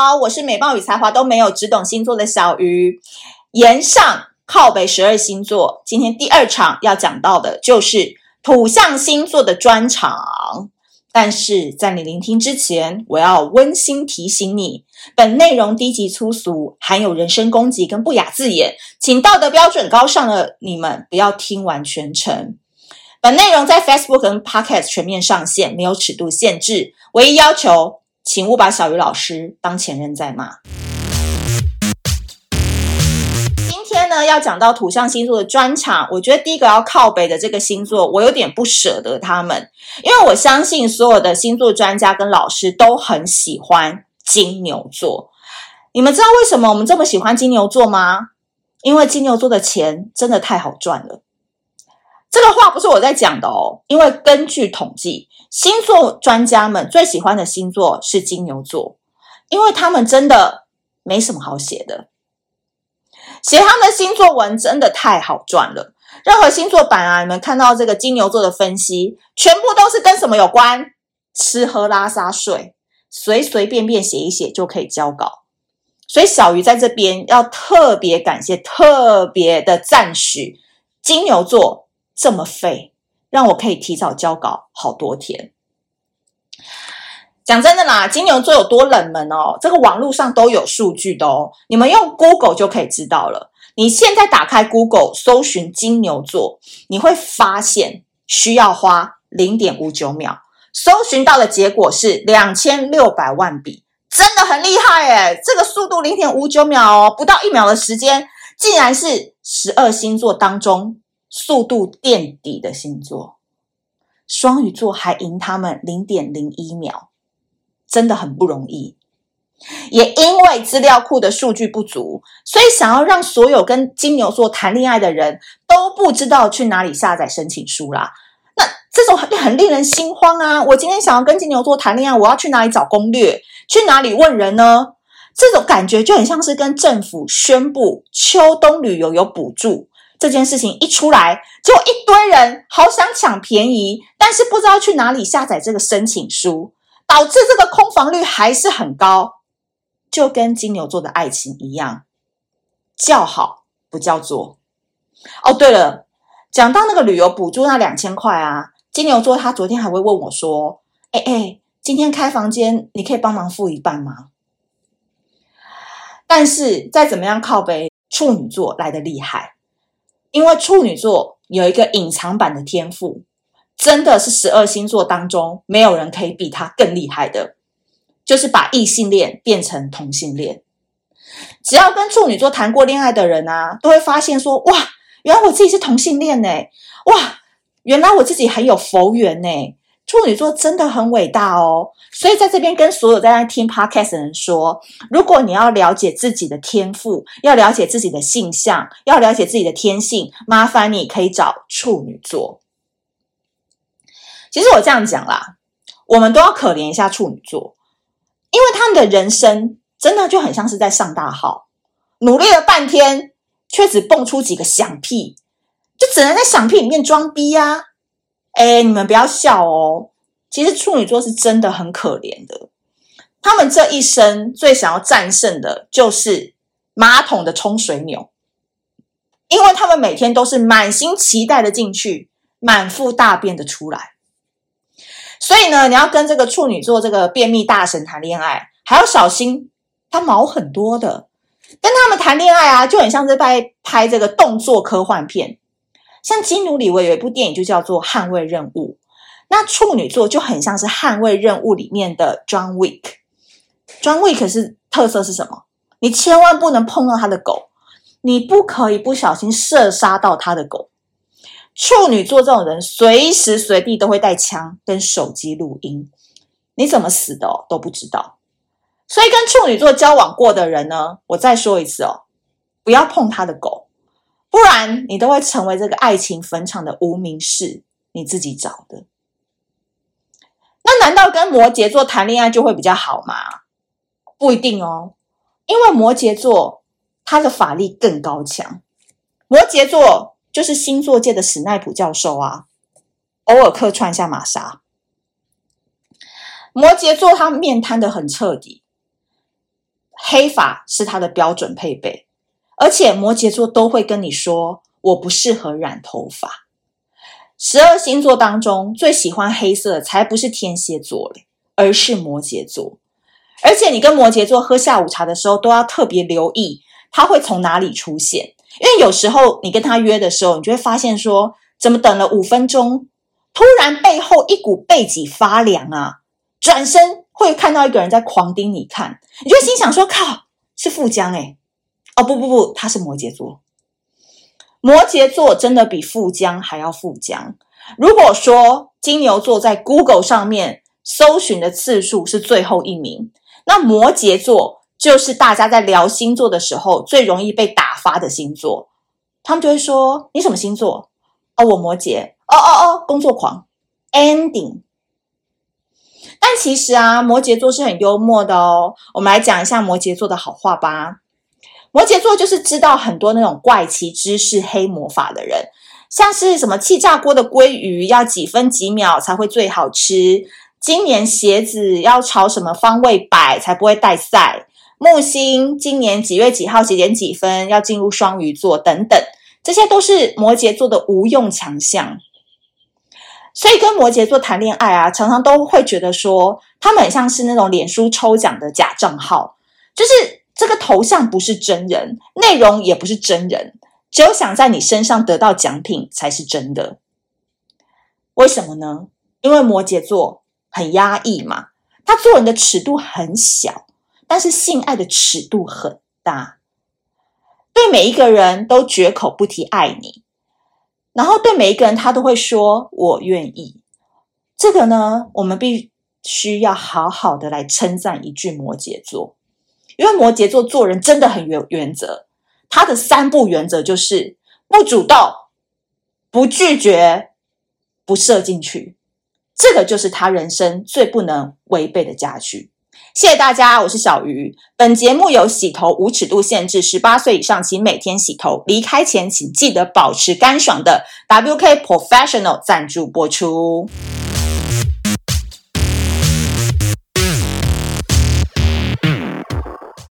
好，我是美貌与才华都没有，只懂星座的小鱼。炎上靠北十二星座，今天第二场要讲到的就是土象星座的专场。但是在你聆听之前，我要温馨提醒你，本内容低级粗俗，含有人身攻击跟不雅字眼，请道德标准高尚的你们不要听完全程。本内容在 Facebook 跟 Podcast 全面上线，没有尺度限制，唯一要求。请勿把小鱼老师当前任在骂。今天呢，要讲到土象星座的专场，我觉得第一个要靠北的这个星座，我有点不舍得他们，因为我相信所有的星座专家跟老师都很喜欢金牛座。你们知道为什么我们这么喜欢金牛座吗？因为金牛座的钱真的太好赚了。这个话不是我在讲的哦，因为根据统计，星座专家们最喜欢的星座是金牛座，因为他们真的没什么好写的，写他们的星座文真的太好赚了。任何星座版啊，你们看到这个金牛座的分析，全部都是跟什么有关？吃喝拉撒睡，随随便便写一写就可以交稿。所以小鱼在这边要特别感谢，特别的赞许金牛座。这么废，让我可以提早交稿好多天。讲真的啦，金牛座有多冷门哦，这个网络上都有数据的哦，你们用 Google 就可以知道了。你现在打开 Google 搜寻金牛座，你会发现需要花零点五九秒，搜寻到的结果是两千六百万笔，真的很厉害诶，这个速度零点五九秒哦，不到一秒的时间，竟然是十二星座当中。速度垫底的星座，双鱼座还赢他们零点零一秒，真的很不容易。也因为资料库的数据不足，所以想要让所有跟金牛座谈恋爱的人都不知道去哪里下载申请书啦。那这种很很令人心慌啊！我今天想要跟金牛座谈恋爱，我要去哪里找攻略？去哪里问人呢？这种感觉就很像是跟政府宣布秋冬旅游有补助。这件事情一出来，就一堆人好想抢便宜，但是不知道去哪里下载这个申请书，导致这个空房率还是很高，就跟金牛座的爱情一样，叫好不叫座。哦，对了，讲到那个旅游补助那两千块啊，金牛座他昨天还会问我说：“哎哎，今天开房间，你可以帮忙付一半吗？”但是再怎么样靠背，处女座来得厉害。因为处女座有一个隐藏版的天赋，真的是十二星座当中没有人可以比他更厉害的，就是把异性恋变成同性恋。只要跟处女座谈过恋爱的人啊，都会发现说：哇，原来我自己是同性恋呢！哇，原来我自己很有佛缘呢！处女座真的很伟大哦，所以在这边跟所有在那听 podcast 的人说，如果你要了解自己的天赋，要了解自己的性向，要了解自己的天性，麻烦你可以找处女座。其实我这样讲啦，我们都要可怜一下处女座，因为他们的人生真的就很像是在上大号，努力了半天，却只蹦出几个响屁，就只能在响屁里面装逼呀、哎，你们不要笑哦。其实处女座是真的很可怜的，他们这一生最想要战胜的就是马桶的冲水钮，因为他们每天都是满心期待的进去，满腹大便的出来。所以呢，你要跟这个处女座这个便秘大神谈恋爱，还要小心，他毛很多的。跟他们谈恋爱啊，就很像是在拍这个动作科幻片。像基努里维有一部电影就叫做《捍卫任务》，那处女座就很像是《捍卫任务》里面的 John Wick。John Wick 是特色是什么？你千万不能碰到他的狗，你不可以不小心射杀到他的狗。处女座这种人随时随地都会带枪跟手机录音，你怎么死的都不知道。所以跟处女座交往过的人呢，我再说一次哦，不要碰他的狗。不然你都会成为这个爱情坟场的无名氏，你自己找的。那难道跟摩羯座谈恋爱就会比较好吗？不一定哦，因为摩羯座他的法力更高强。摩羯座就是星座界的史奈普教授啊，偶尔客串一下玛莎。摩羯座他面瘫得很彻底，黑发是他的标准配备，而且摩羯座都会跟你说：“我不适合染头发。”十二星座当中最喜欢黑色的才不是天蝎座嘞，而是摩羯座。而且你跟摩羯座喝下午茶的时候，都要特别留意他会从哪里出现，因为有时候你跟他约的时候，你就会发现说，怎么等了五分钟，突然背后一股背脊发凉啊！转身会看到一个人在狂盯你看，你就心想说：“靠，是富江诶。哦不不不，他是摩羯座。摩羯座真的比富江还要富江。如果说金牛座在 Google 上面搜寻的次数是最后一名。”那摩羯座就是大家在聊星座的时候最容易被打发的星座，他们就会说：“你什么星座？”哦，我摩羯。哦哦哦，工作狂。Ending。但其实啊，摩羯座是很幽默的哦。我们来讲一下摩羯座的好话吧。摩羯座就是知道很多那种怪奇知识、黑魔法的人，像是什么气炸锅的鲑鱼要几分几秒才会最好吃。今年鞋子要朝什么方位摆才不会带赛？木星今年几月几号几点几分要进入双鱼座等等，这些都是摩羯座的无用强项。所以跟摩羯座谈恋爱啊，常常都会觉得说，他们很像是那种脸书抽奖的假账号，就是这个头像不是真人，内容也不是真人，只有想在你身上得到奖品才是真的。为什么呢？因为摩羯座。很压抑嘛，他做人的尺度很小，但是性爱的尺度很大，对每一个人都绝口不提爱你，然后对每一个人他都会说我愿意。这个呢，我们必须要好好的来称赞一句摩羯座，因为摩羯座做人真的很有原则，他的三不原则就是不主动、不拒绝、不射进去。这个就是他人生最不能违背的家具。谢谢大家，我是小鱼。本节目有洗头无尺度限制，十八岁以上请每天洗头。离开前请记得保持干爽的 WK Professional 赞助播出。